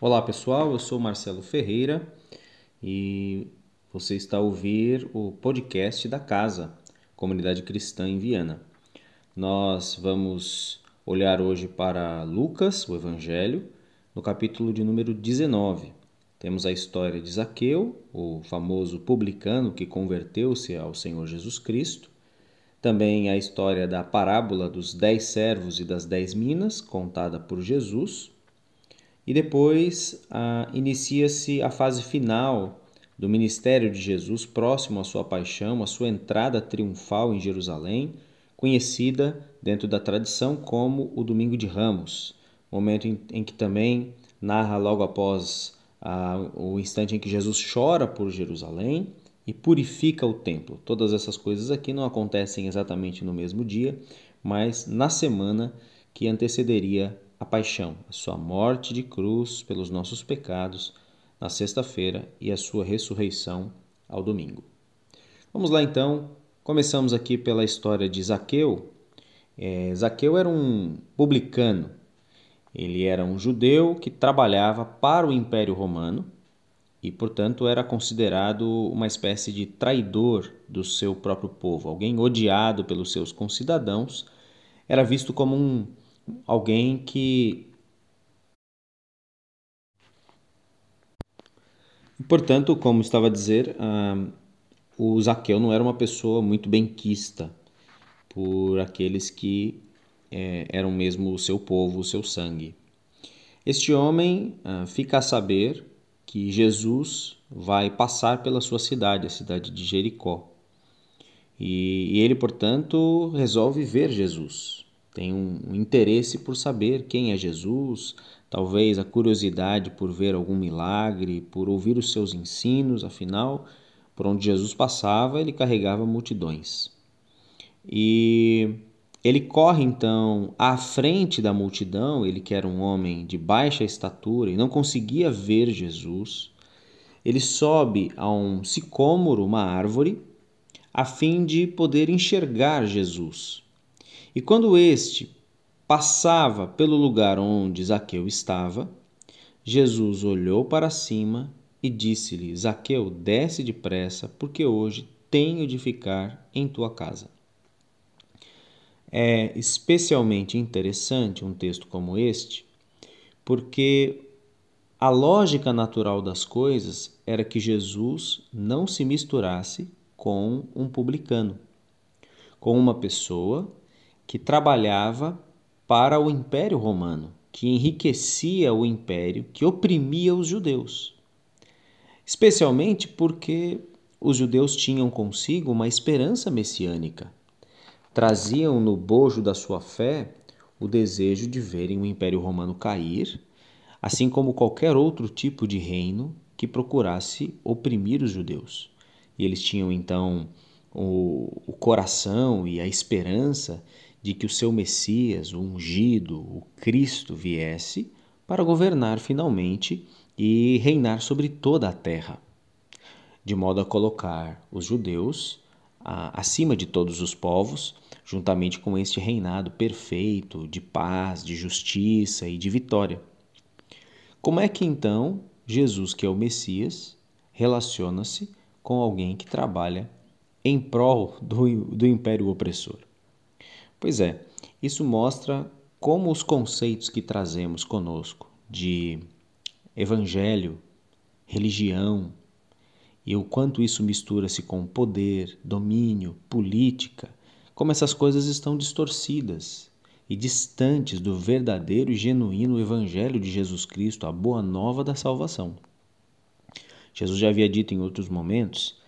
Olá pessoal, eu sou Marcelo Ferreira e você está a ouvir o podcast da Casa, Comunidade Cristã em Viana. Nós vamos olhar hoje para Lucas, o Evangelho, no capítulo de número 19. Temos a história de Zaqueu, o famoso publicano que converteu-se ao Senhor Jesus Cristo. Também a história da parábola dos dez servos e das dez minas, contada por Jesus e depois ah, inicia-se a fase final do ministério de Jesus, próximo à sua paixão, à sua entrada triunfal em Jerusalém, conhecida dentro da tradição como o Domingo de Ramos, momento em, em que também narra logo após ah, o instante em que Jesus chora por Jerusalém e purifica o templo. Todas essas coisas aqui não acontecem exatamente no mesmo dia, mas na semana que antecederia a paixão, a sua morte de cruz pelos nossos pecados na sexta-feira e a sua ressurreição ao domingo. Vamos lá então, começamos aqui pela história de Zaqueu. É, Zaqueu era um publicano, ele era um judeu que trabalhava para o Império Romano e, portanto, era considerado uma espécie de traidor do seu próprio povo, alguém odiado pelos seus concidadãos, era visto como um alguém que. Portanto, como estava a dizer, uh, o Zaqueu não era uma pessoa muito benquista por aqueles que eh, eram mesmo o seu povo, o seu sangue. Este homem uh, fica a saber que Jesus vai passar pela sua cidade, a cidade de Jericó. E, e ele, portanto, resolve ver Jesus tem um interesse por saber quem é Jesus, talvez a curiosidade por ver algum milagre, por ouvir os seus ensinos, afinal, por onde Jesus passava, ele carregava multidões. E ele corre então à frente da multidão, ele que era um homem de baixa estatura e não conseguia ver Jesus. Ele sobe a um sicômoro, uma árvore, a fim de poder enxergar Jesus. E quando este passava pelo lugar onde Zaqueu estava, Jesus olhou para cima e disse-lhe: Zaqueu, desce depressa, porque hoje tenho de ficar em tua casa. É especialmente interessante um texto como este, porque a lógica natural das coisas era que Jesus não se misturasse com um publicano, com uma pessoa que trabalhava para o Império Romano, que enriquecia o império, que oprimia os judeus. Especialmente porque os judeus tinham consigo uma esperança messiânica. Traziam no bojo da sua fé o desejo de verem o Império Romano cair, assim como qualquer outro tipo de reino que procurasse oprimir os judeus. E eles tinham então o, o coração e a esperança de que o seu Messias, o ungido, o Cristo, viesse para governar finalmente e reinar sobre toda a terra, de modo a colocar os judeus acima de todos os povos, juntamente com este reinado perfeito de paz, de justiça e de vitória. Como é que então Jesus, que é o Messias, relaciona-se com alguém que trabalha em prol do, do império opressor? Pois é, isso mostra como os conceitos que trazemos conosco de evangelho, religião e o quanto isso mistura-se com poder, domínio, política, como essas coisas estão distorcidas e distantes do verdadeiro e genuíno evangelho de Jesus Cristo, a boa nova da salvação. Jesus já havia dito em outros momentos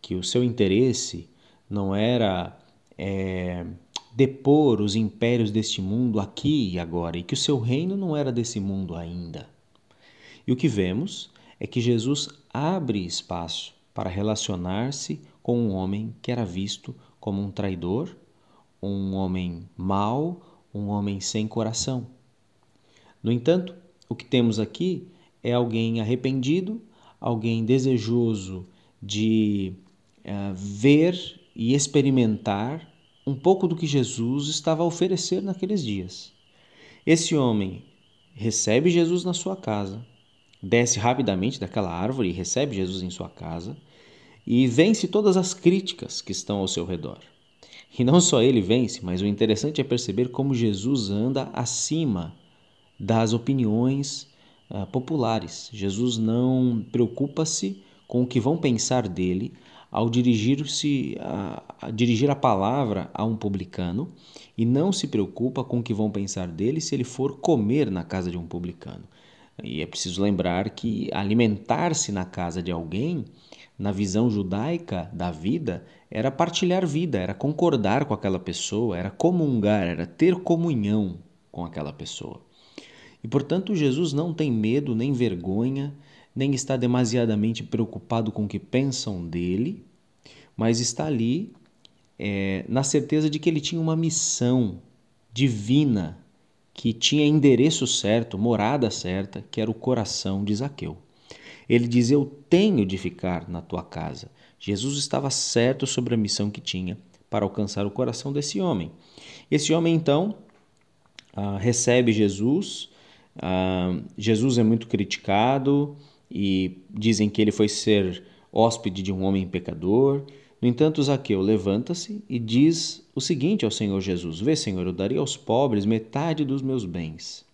que o seu interesse não era é, depor os impérios deste mundo aqui e agora, e que o seu reino não era desse mundo ainda. E o que vemos é que Jesus abre espaço para relacionar-se com um homem que era visto como um traidor, um homem mau, um homem sem coração. No entanto, o que temos aqui é alguém arrependido, alguém desejoso de uh, ver e experimentar um pouco do que Jesus estava a oferecer naqueles dias. Esse homem recebe Jesus na sua casa, desce rapidamente daquela árvore e recebe Jesus em sua casa e vence todas as críticas que estão ao seu redor. E não só ele vence, mas o interessante é perceber como Jesus anda acima das opiniões uh, populares. Jesus não preocupa-se com o que vão pensar dele ao dirigir-se a, a, dirigir a palavra a um publicano e não se preocupa com o que vão pensar dele se ele for comer na casa de um publicano. E é preciso lembrar que alimentar-se na casa de alguém, na visão judaica da vida, era partilhar vida, era concordar com aquela pessoa, era comungar, era ter comunhão com aquela pessoa. E portanto, Jesus não tem medo nem vergonha, nem está demasiadamente preocupado com o que pensam dele, mas está ali é, na certeza de que ele tinha uma missão divina que tinha endereço certo, morada certa, que era o coração de Zaqueu. Ele diz: Eu tenho de ficar na tua casa. Jesus estava certo sobre a missão que tinha para alcançar o coração desse homem. Esse homem, então, ah, recebe Jesus. Ah, Jesus é muito criticado e dizem que ele foi ser hóspede de um homem pecador. No entanto, Zaqueu levanta-se e diz o seguinte ao Senhor Jesus: Vê, Senhor, eu daria aos pobres metade dos meus bens.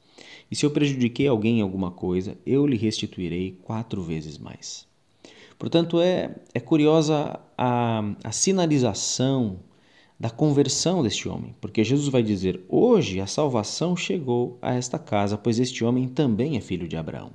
E se eu prejudiquei alguém em alguma coisa, eu lhe restituirei quatro vezes mais. Portanto, é, é curiosa a, a sinalização da conversão deste homem, porque Jesus vai dizer: Hoje a salvação chegou a esta casa, pois este homem também é filho de Abraão.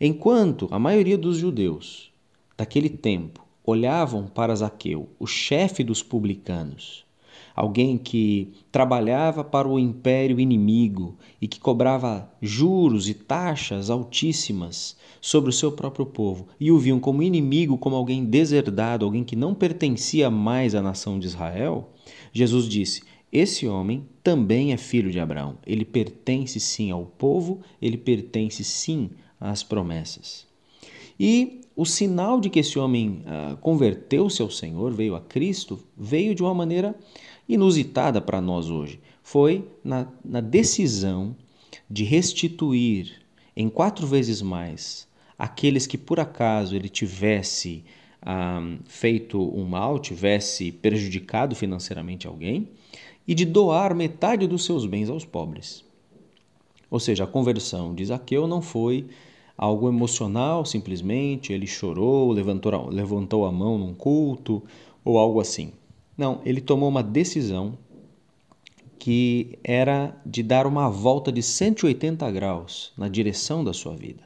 Enquanto a maioria dos judeus daquele tempo olhavam para Zaqueu, o chefe dos publicanos, alguém que trabalhava para o império inimigo e que cobrava juros e taxas altíssimas sobre o seu próprio povo, e o viam como inimigo, como alguém deserdado, alguém que não pertencia mais à nação de Israel, Jesus disse: Esse homem também é filho de Abraão. Ele pertence sim ao povo, ele pertence sim às promessas. E o sinal de que esse homem uh, converteu-se ao Senhor, veio a Cristo, veio de uma maneira inusitada para nós hoje. Foi na, na decisão de restituir em quatro vezes mais aqueles que por acaso ele tivesse uh, feito um mal, tivesse prejudicado financeiramente alguém, e de doar metade dos seus bens aos pobres. Ou seja, a conversão de Zaqueu não foi algo emocional simplesmente, ele chorou, levantou, levantou a mão num culto ou algo assim. Não, ele tomou uma decisão que era de dar uma volta de 180 graus na direção da sua vida.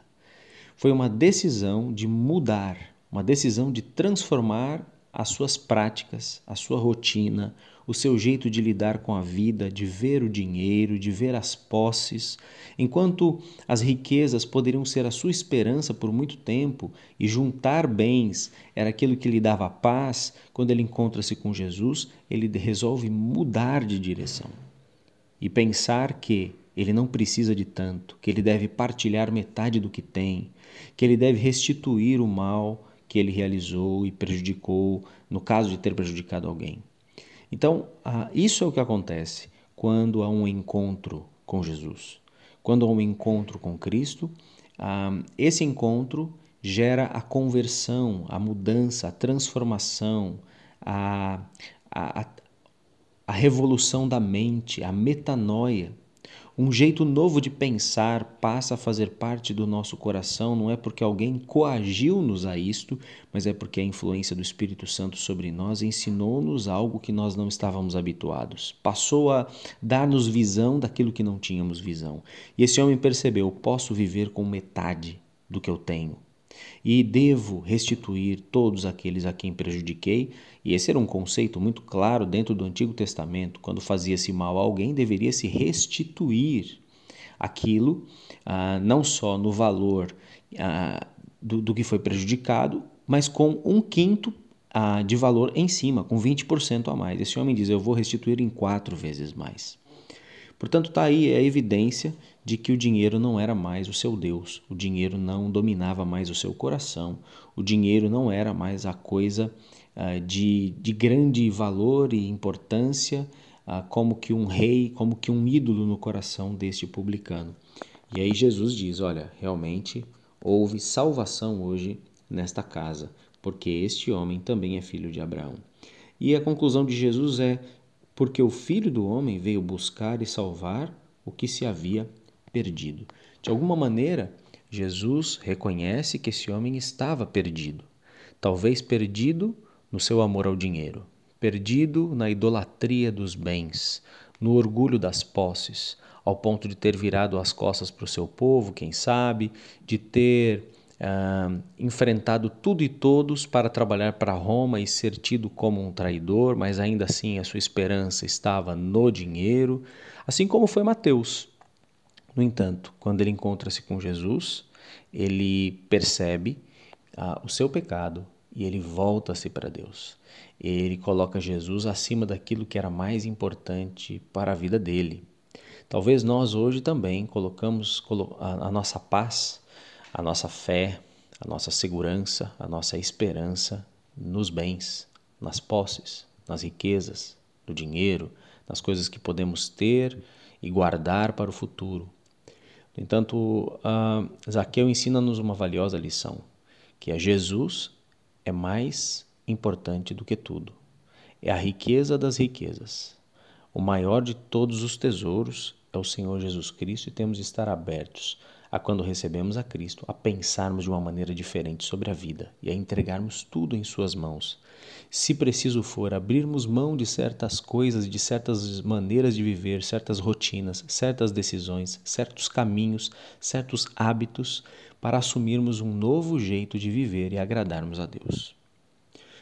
Foi uma decisão de mudar, uma decisão de transformar as suas práticas, a sua rotina, o seu jeito de lidar com a vida, de ver o dinheiro, de ver as posses, enquanto as riquezas poderiam ser a sua esperança por muito tempo e juntar bens era aquilo que lhe dava paz, quando ele encontra-se com Jesus, ele resolve mudar de direção e pensar que ele não precisa de tanto, que ele deve partilhar metade do que tem, que ele deve restituir o mal que ele realizou e prejudicou, no caso de ter prejudicado alguém. Então, isso é o que acontece quando há um encontro com Jesus. Quando há um encontro com Cristo, esse encontro gera a conversão, a mudança, a transformação, a, a, a revolução da mente, a metanoia. Um jeito novo de pensar passa a fazer parte do nosso coração, não é porque alguém coagiu-nos a isto, mas é porque a influência do Espírito Santo sobre nós ensinou-nos algo que nós não estávamos habituados. Passou a dar-nos visão daquilo que não tínhamos visão. E esse homem percebeu: posso viver com metade do que eu tenho e devo restituir todos aqueles a quem prejudiquei. E esse era um conceito muito claro dentro do Antigo Testamento. Quando fazia-se mal a alguém, deveria se restituir aquilo, ah, não só no valor ah, do, do, que foi prejudicado, mas com um quinto ah, de valor em cima, com 20% a mais. Esse homem diz: Eu vou restituir em quatro vezes mais. Portanto, está aí a evidência de que o dinheiro não era mais o seu Deus, o dinheiro não dominava mais o seu coração, o dinheiro não era mais a coisa uh, de, de grande valor e importância, uh, como que um rei, como que um ídolo no coração deste publicano. E aí Jesus diz: olha, realmente houve salvação hoje nesta casa, porque este homem também é filho de Abraão. E a conclusão de Jesus é: porque o filho do homem veio buscar e salvar o que se havia perdido. De alguma maneira, Jesus reconhece que esse homem estava perdido. Talvez perdido no seu amor ao dinheiro, perdido na idolatria dos bens, no orgulho das posses, ao ponto de ter virado as costas para o seu povo, quem sabe, de ter ah, enfrentado tudo e todos para trabalhar para Roma e ser tido como um traidor, mas ainda assim a sua esperança estava no dinheiro, assim como foi Mateus. No entanto, quando ele encontra-se com Jesus, ele percebe ah, o seu pecado e ele volta-se para Deus. Ele coloca Jesus acima daquilo que era mais importante para a vida dele. Talvez nós hoje também colocamos a nossa paz a nossa fé, a nossa segurança, a nossa esperança nos bens, nas posses, nas riquezas, no dinheiro, nas coisas que podemos ter e guardar para o futuro. No entanto, uh, Zaqueu ensina-nos uma valiosa lição, que é Jesus é mais importante do que tudo. É a riqueza das riquezas. O maior de todos os tesouros é o Senhor Jesus Cristo e temos de estar abertos a quando recebemos a Cristo, a pensarmos de uma maneira diferente sobre a vida e a entregarmos tudo em Suas mãos. Se preciso for, abrirmos mão de certas coisas, de certas maneiras de viver, certas rotinas, certas decisões, certos caminhos, certos hábitos, para assumirmos um novo jeito de viver e agradarmos a Deus.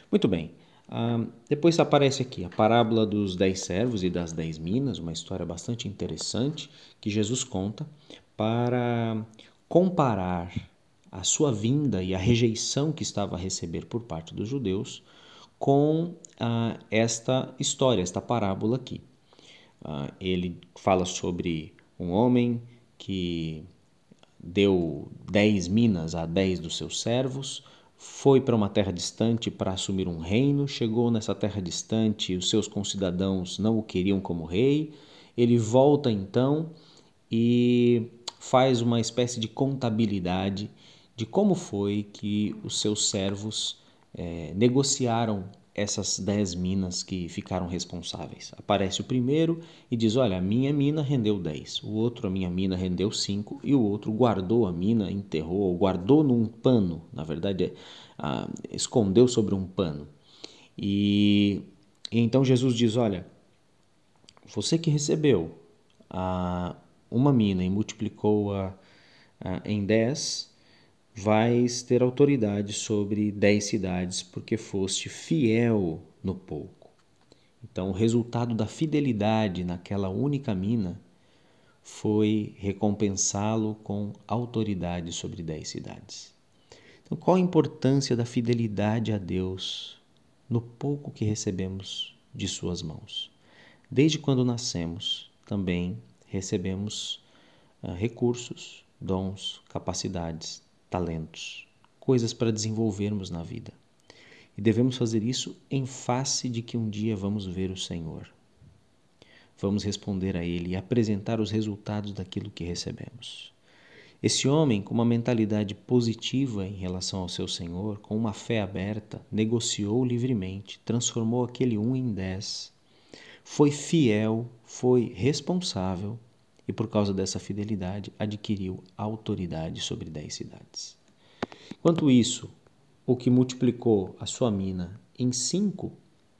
Muito bem. Uh, depois aparece aqui a parábola dos dez servos e das dez minas, uma história bastante interessante que Jesus conta para comparar a sua vinda e a rejeição que estava a receber por parte dos judeus com ah, esta história, esta parábola aqui. Ah, ele fala sobre um homem que deu dez minas a dez dos seus servos, foi para uma terra distante para assumir um reino, chegou nessa terra distante, os seus concidadãos não o queriam como rei, ele volta então e faz uma espécie de contabilidade de como foi que os seus servos é, negociaram essas dez minas que ficaram responsáveis. Aparece o primeiro e diz: Olha, a minha mina rendeu 10, o outro, a minha mina rendeu 5, e o outro guardou a mina, enterrou, ou guardou num pano, na verdade, é, escondeu sobre um pano. E, e, então Jesus diz: Olha, você que recebeu a, uma mina e multiplicou-a em dez, vais ter autoridade sobre dez cidades, porque foste fiel no pouco. Então, o resultado da fidelidade naquela única mina foi recompensá-lo com autoridade sobre dez cidades. Então, qual a importância da fidelidade a Deus no pouco que recebemos de Suas mãos? Desde quando nascemos, também recebemos uh, recursos, dons, capacidades, talentos, coisas para desenvolvermos na vida. E devemos fazer isso em face de que um dia vamos ver o Senhor. Vamos responder a Ele e apresentar os resultados daquilo que recebemos. Esse homem, com uma mentalidade positiva em relação ao seu Senhor, com uma fé aberta, negociou livremente, transformou aquele um em dez foi fiel, foi responsável e, por causa dessa fidelidade, adquiriu autoridade sobre dez cidades. Enquanto isso, o que multiplicou a sua mina em cinco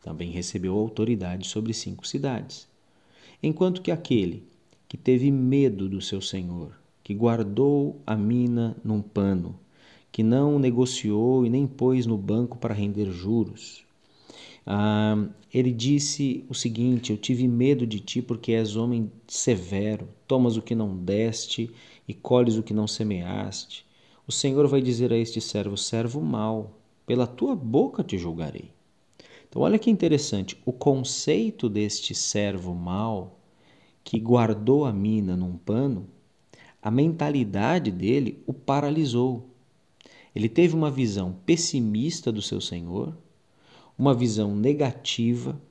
também recebeu autoridade sobre cinco cidades. Enquanto que aquele que teve medo do seu senhor, que guardou a mina num pano, que não negociou e nem pôs no banco para render juros, ah, ele disse o seguinte: Eu tive medo de ti, porque és homem severo, tomas o que não deste e colhes o que não semeaste. O Senhor vai dizer a este servo: servo mau, pela tua boca te julgarei. Então, olha que interessante: o conceito deste servo mau que guardou a mina num pano, a mentalidade dele o paralisou. Ele teve uma visão pessimista do seu Senhor uma visão negativa,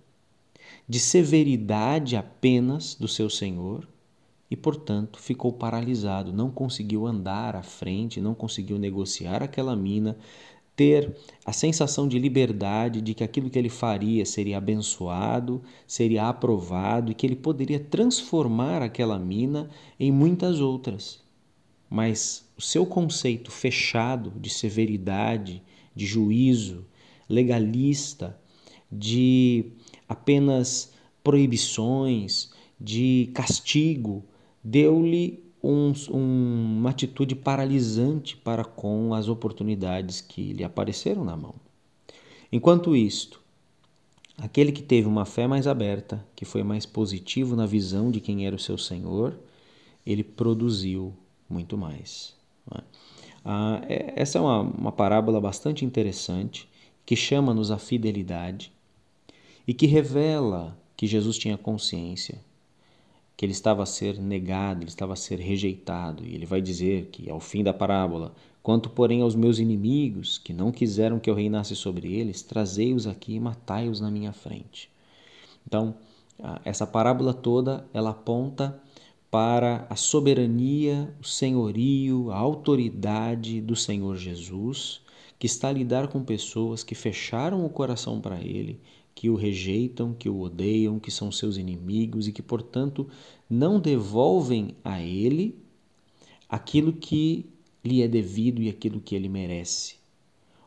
de severidade apenas do seu Senhor, e, portanto, ficou paralisado, não conseguiu andar à frente, não conseguiu negociar aquela mina, ter a sensação de liberdade, de que aquilo que ele faria seria abençoado, seria aprovado e que ele poderia transformar aquela mina em muitas outras. Mas o seu conceito fechado de severidade, de juízo, legalista, de apenas proibições, de castigo, deu-lhe um, um, uma atitude paralisante para com as oportunidades que lhe apareceram na mão. Enquanto isto, aquele que teve uma fé mais aberta, que foi mais positivo na visão de quem era o seu Senhor, ele produziu muito mais. É? Ah, é, essa é uma, uma parábola bastante interessante que chama-nos à fidelidade e que revela que Jesus tinha consciência que ele estava a ser negado, ele estava a ser rejeitado. E ele vai dizer que, ao fim da parábola, quanto, porém, aos meus inimigos, que não quiseram que eu reinasse sobre eles, trazei-os aqui e matai-os na minha frente. Então, essa parábola toda, ela aponta para a soberania, o senhorio, a autoridade do Senhor Jesus, que está a lidar com pessoas que fecharam o coração para ele que o rejeitam, que o odeiam, que são seus inimigos e que, portanto, não devolvem a ele aquilo que lhe é devido e aquilo que ele merece.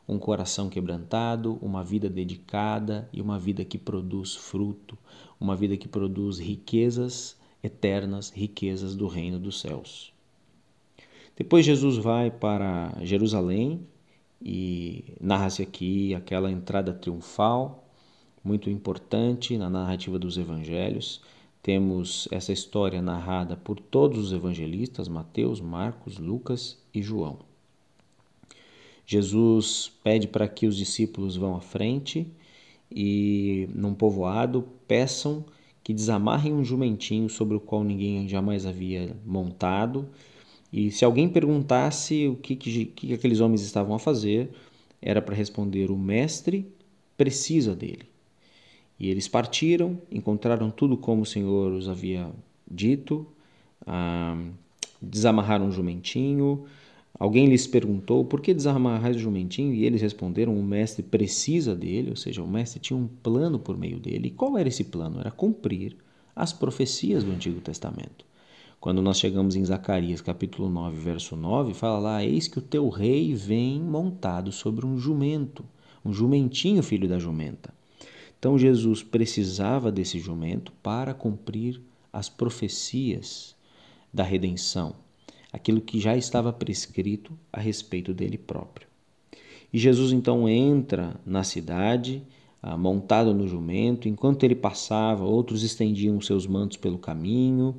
Um coração quebrantado, uma vida dedicada e uma vida que produz fruto, uma vida que produz riquezas eternas, riquezas do reino dos céus. Depois Jesus vai para Jerusalém e narra-se aqui aquela entrada triunfal muito importante na narrativa dos evangelhos. Temos essa história narrada por todos os evangelistas: Mateus, Marcos, Lucas e João. Jesus pede para que os discípulos vão à frente e, num povoado, peçam que desamarrem um jumentinho sobre o qual ninguém jamais havia montado. E se alguém perguntasse o que, que, que aqueles homens estavam a fazer, era para responder: o mestre precisa dele. E eles partiram, encontraram tudo como o Senhor os havia dito, ah, desamarraram o jumentinho. Alguém lhes perguntou por que desamarrar o jumentinho e eles responderam: o mestre precisa dele, ou seja, o mestre tinha um plano por meio dele. E qual era esse plano? Era cumprir as profecias do Antigo Testamento. Quando nós chegamos em Zacarias capítulo 9, verso 9, fala lá: Eis que o teu rei vem montado sobre um jumento, um jumentinho, filho da jumenta. Então Jesus precisava desse jumento para cumprir as profecias da redenção, aquilo que já estava prescrito a respeito dele próprio. E Jesus então entra na cidade, ah, montado no jumento, enquanto ele passava, outros estendiam seus mantos pelo caminho.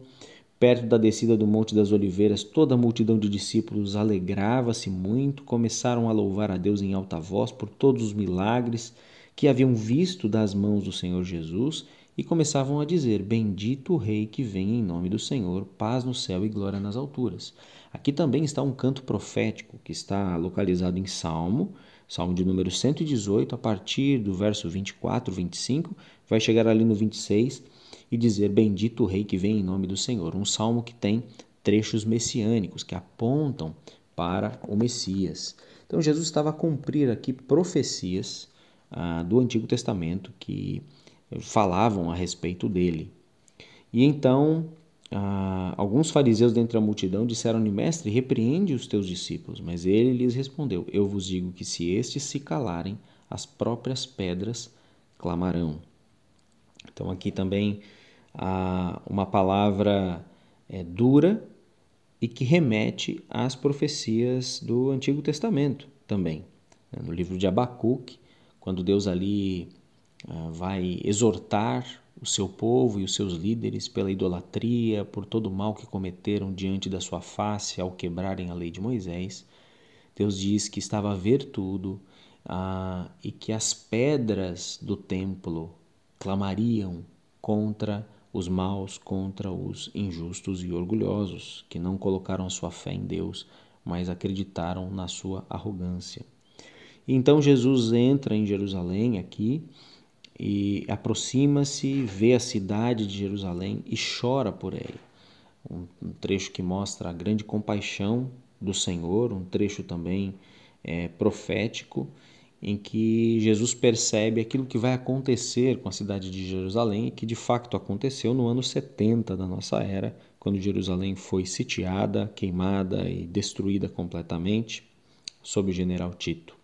Perto da descida do Monte das Oliveiras, toda a multidão de discípulos alegrava-se muito, começaram a louvar a Deus em alta voz por todos os milagres que haviam visto das mãos do Senhor Jesus e começavam a dizer: Bendito o Rei que vem em nome do Senhor, paz no céu e glória nas alturas. Aqui também está um canto profético que está localizado em Salmo, Salmo de número 118, a partir do verso 24, 25, vai chegar ali no 26 e dizer: Bendito o Rei que vem em nome do Senhor. Um salmo que tem trechos messiânicos que apontam para o Messias. Então Jesus estava a cumprir aqui profecias ah, do Antigo Testamento que falavam a respeito dele. E então ah, alguns fariseus dentre a multidão disseram-lhe, Mestre, repreende os teus discípulos. Mas ele lhes respondeu, Eu vos digo que se estes se calarem, as próprias pedras clamarão. Então aqui também há uma palavra é, dura e que remete às profecias do Antigo Testamento também. No livro de Abacuque, quando Deus ali uh, vai exortar o seu povo e os seus líderes pela idolatria, por todo o mal que cometeram diante da sua face ao quebrarem a lei de Moisés, Deus diz que estava a ver tudo uh, e que as pedras do templo clamariam contra os maus, contra os injustos e orgulhosos, que não colocaram sua fé em Deus, mas acreditaram na sua arrogância. Então Jesus entra em Jerusalém aqui e aproxima-se, vê a cidade de Jerusalém e chora por ela. um, um trecho que mostra a grande compaixão do Senhor, um trecho também é, profético, em que Jesus percebe aquilo que vai acontecer com a cidade de Jerusalém, que de fato aconteceu no ano 70 da nossa era, quando Jerusalém foi sitiada, queimada e destruída completamente sob o general Tito,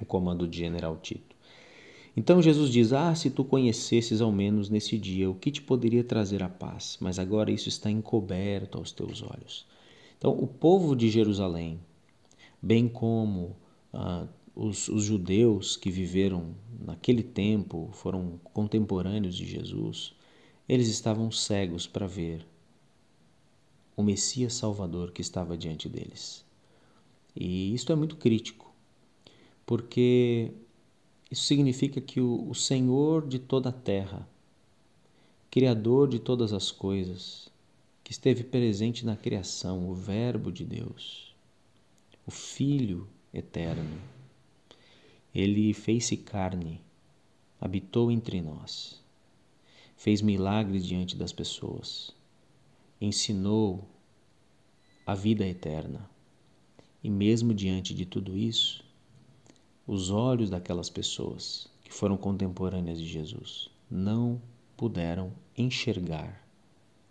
o comando de general Tito. Então Jesus diz: Ah, se tu conhecesses ao menos nesse dia o que te poderia trazer a paz, mas agora isso está encoberto aos teus olhos. Então, o povo de Jerusalém, bem como ah, os, os judeus que viveram naquele tempo, foram contemporâneos de Jesus, eles estavam cegos para ver o Messias Salvador que estava diante deles. E isto é muito crítico, porque isso significa que o, o Senhor de toda a terra, Criador de todas as coisas, que esteve presente na criação, o Verbo de Deus, o Filho eterno, ele fez-se carne, habitou entre nós, fez milagres diante das pessoas, ensinou a vida eterna. E mesmo diante de tudo isso, os olhos daquelas pessoas que foram contemporâneas de Jesus não puderam enxergar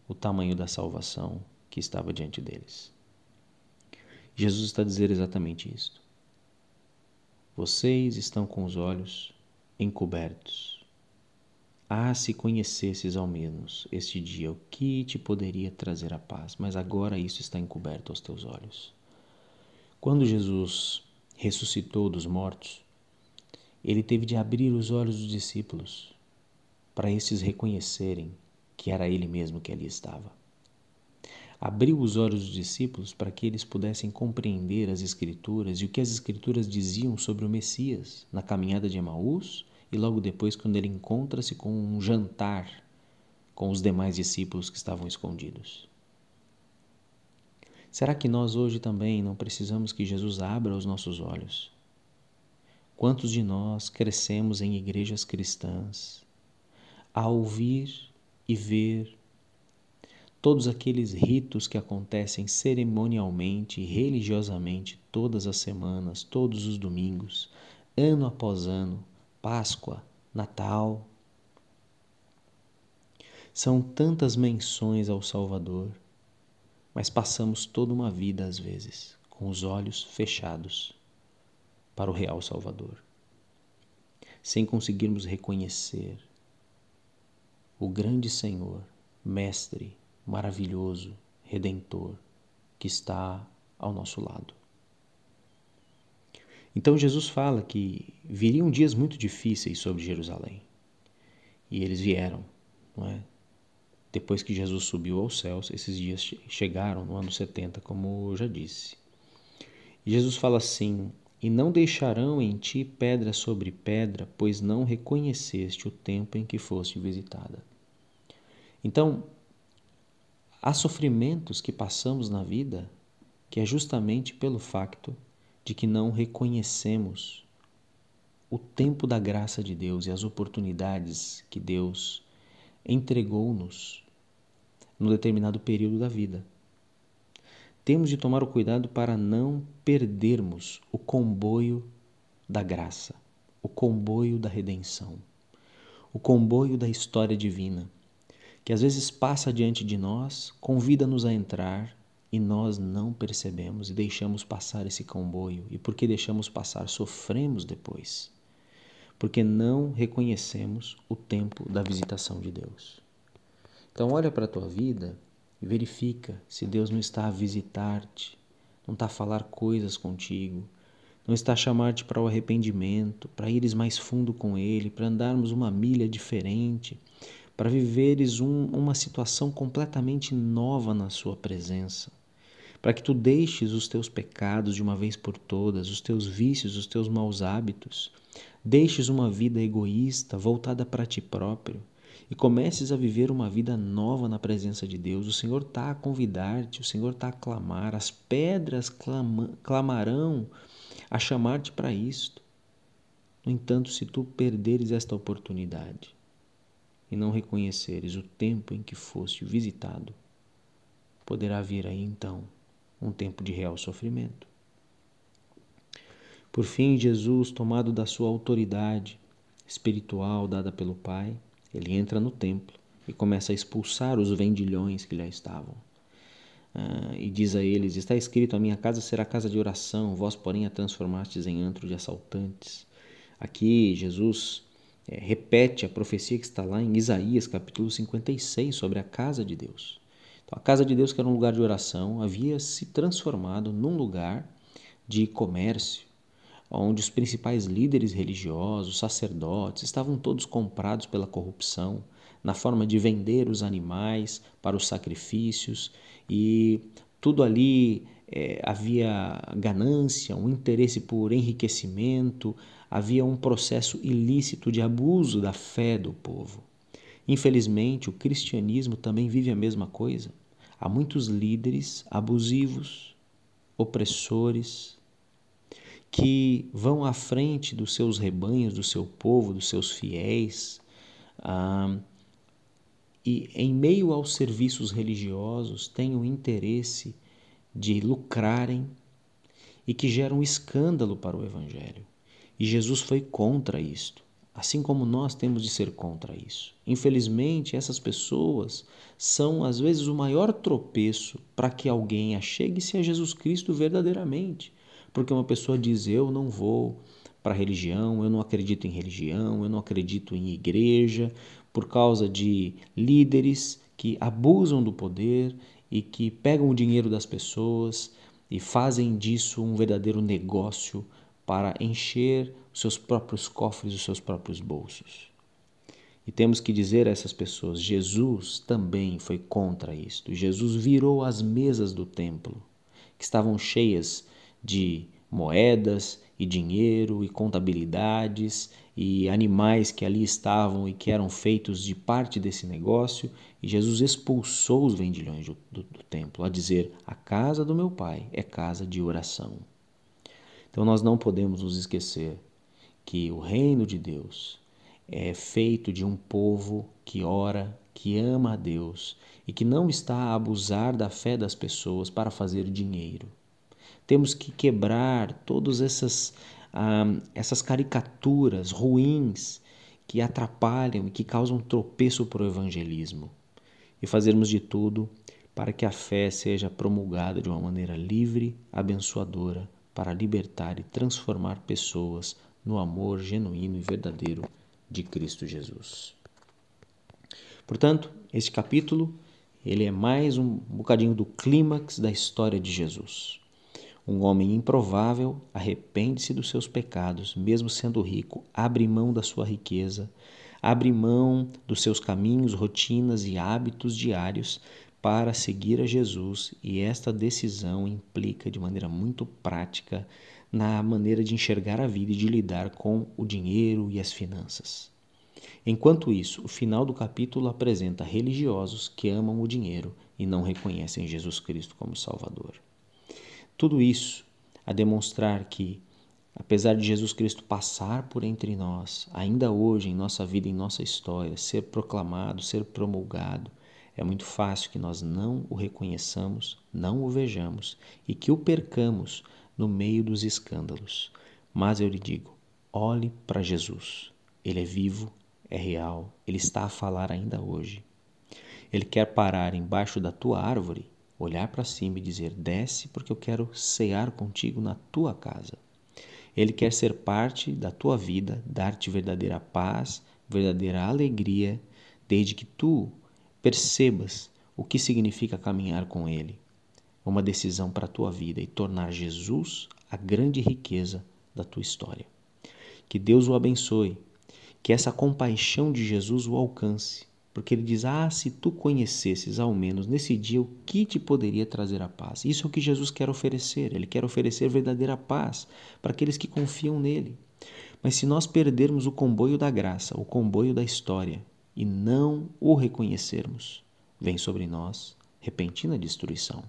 o tamanho da salvação que estava diante deles. Jesus está a dizer exatamente isto. Vocês estão com os olhos encobertos. Ah, se conhecesses ao menos este dia o que te poderia trazer a paz, mas agora isso está encoberto aos teus olhos. Quando Jesus ressuscitou dos mortos, ele teve de abrir os olhos dos discípulos para esses reconhecerem que era ele mesmo que ali estava. Abriu os olhos dos discípulos para que eles pudessem compreender as Escrituras e o que as Escrituras diziam sobre o Messias na caminhada de Emaús e logo depois, quando ele encontra-se com um jantar com os demais discípulos que estavam escondidos. Será que nós hoje também não precisamos que Jesus abra os nossos olhos? Quantos de nós crescemos em igrejas cristãs a ouvir e ver todos aqueles ritos que acontecem cerimonialmente religiosamente todas as semanas, todos os domingos, ano após ano, Páscoa, Natal. São tantas menções ao Salvador mas passamos toda uma vida, às vezes, com os olhos fechados para o real Salvador, sem conseguirmos reconhecer o grande Senhor, Mestre, maravilhoso, Redentor, que está ao nosso lado. Então Jesus fala que viriam dias muito difíceis sobre Jerusalém. E eles vieram, não é? Depois que Jesus subiu aos céus, esses dias chegaram no ano 70, como eu já disse. E Jesus fala assim: E não deixarão em ti pedra sobre pedra, pois não reconheceste o tempo em que foste visitada. Então, há sofrimentos que passamos na vida que é justamente pelo facto de que não reconhecemos o tempo da graça de Deus e as oportunidades que Deus entregou-nos num determinado período da vida. Temos de tomar o cuidado para não perdermos o comboio da graça, o comboio da redenção, o comboio da história divina, que às vezes passa diante de nós, convida-nos a entrar e nós não percebemos e deixamos passar esse comboio. E porque deixamos passar, sofremos depois porque não reconhecemos o tempo da visitação de Deus. Então, olha para a tua vida e verifica se Deus não está a visitar-te, não está a falar coisas contigo, não está a chamar-te para o arrependimento, para ires mais fundo com Ele, para andarmos uma milha diferente, para viveres um, uma situação completamente nova na Sua presença para que tu deixes os teus pecados de uma vez por todas, os teus vícios, os teus maus hábitos, deixes uma vida egoísta voltada para ti próprio e comeces a viver uma vida nova na presença de Deus. O Senhor está a convidar-te, o Senhor está a clamar, as pedras clama, clamarão a chamar-te para isto. No entanto, se tu perderes esta oportunidade e não reconheceres o tempo em que foste visitado, poderá vir aí então um tempo de real sofrimento. Por fim, Jesus, tomado da sua autoridade espiritual dada pelo Pai, ele entra no templo e começa a expulsar os vendilhões que lá estavam. Ah, e diz a eles: Está escrito: A minha casa será casa de oração, vós, porém, a transformastes em antro de assaltantes. Aqui, Jesus é, repete a profecia que está lá em Isaías, capítulo 56, sobre a casa de Deus. Então, a casa de Deus, que era um lugar de oração, havia se transformado num lugar de comércio, onde os principais líderes religiosos, sacerdotes, estavam todos comprados pela corrupção, na forma de vender os animais para os sacrifícios e tudo ali é, havia ganância, um interesse por enriquecimento, havia um processo ilícito de abuso da fé do povo. Infelizmente, o cristianismo também vive a mesma coisa. Há muitos líderes abusivos, opressores, que vão à frente dos seus rebanhos, do seu povo, dos seus fiéis, ah, e em meio aos serviços religiosos têm o interesse de lucrarem e que geram escândalo para o Evangelho. E Jesus foi contra isto, assim como nós temos de ser contra isso. Infelizmente, essas pessoas são às vezes o maior tropeço para que alguém achegue-se a Jesus Cristo verdadeiramente. Porque uma pessoa diz: Eu não vou para a religião, eu não acredito em religião, eu não acredito em igreja, por causa de líderes que abusam do poder e que pegam o dinheiro das pessoas e fazem disso um verdadeiro negócio para encher os seus próprios cofres, os seus próprios bolsos. E temos que dizer a essas pessoas: Jesus também foi contra isto. Jesus virou as mesas do templo, que estavam cheias de moedas e dinheiro e contabilidades e animais que ali estavam e que eram feitos de parte desse negócio, e Jesus expulsou os vendilhões do, do, do templo, a dizer: A casa do meu pai é casa de oração. Então nós não podemos nos esquecer que o reino de Deus é feito de um povo que ora, que ama a Deus e que não está a abusar da fé das pessoas para fazer dinheiro. Temos que quebrar todas essas, ah, essas caricaturas ruins que atrapalham e que causam tropeço para o evangelismo e fazermos de tudo para que a fé seja promulgada de uma maneira livre, abençoadora, para libertar e transformar pessoas no amor genuíno e verdadeiro de Cristo Jesus. Portanto, este capítulo ele é mais um bocadinho do clímax da história de Jesus. Um homem improvável arrepende-se dos seus pecados, mesmo sendo rico, abre mão da sua riqueza, abre mão dos seus caminhos, rotinas e hábitos diários para seguir a Jesus, e esta decisão implica de maneira muito prática na maneira de enxergar a vida e de lidar com o dinheiro e as finanças. Enquanto isso, o final do capítulo apresenta religiosos que amam o dinheiro e não reconhecem Jesus Cristo como Salvador. Tudo isso a demonstrar que, apesar de Jesus Cristo passar por entre nós, ainda hoje em nossa vida, em nossa história, ser proclamado, ser promulgado, é muito fácil que nós não o reconheçamos, não o vejamos e que o percamos no meio dos escândalos. Mas eu lhe digo: olhe para Jesus. Ele é vivo, é real, ele está a falar ainda hoje. Ele quer parar embaixo da tua árvore olhar para cima e dizer: Desce, porque eu quero cear contigo na tua casa. Ele quer ser parte da tua vida, dar-te verdadeira paz, verdadeira alegria, desde que tu percebas o que significa caminhar com Ele. Uma decisão para a tua vida e tornar Jesus a grande riqueza da tua história. Que Deus o abençoe, que essa compaixão de Jesus o alcance porque ele diz: Ah, se tu conhecesses ao menos nesse dia o que te poderia trazer a paz. Isso é o que Jesus quer oferecer. Ele quer oferecer verdadeira paz para aqueles que confiam nele. Mas se nós perdermos o comboio da graça, o comboio da história, e não o reconhecermos, vem sobre nós repentina destruição.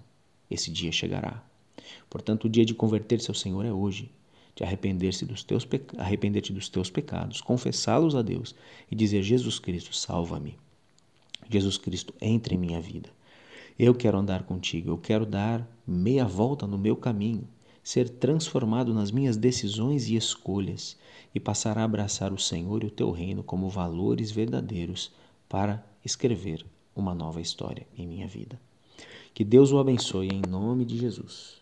Esse dia chegará. Portanto, o dia de converter-se ao Senhor é hoje, de arrepender-se dos teus arrepender-te dos teus pecados, confessá-los a Deus e dizer: Jesus Cristo, salva-me. Jesus Cristo entre em minha vida. Eu quero andar contigo, eu quero dar meia volta no meu caminho, ser transformado nas minhas decisões e escolhas e passar a abraçar o Senhor e o teu reino como valores verdadeiros para escrever uma nova história em minha vida. Que Deus o abençoe em nome de Jesus.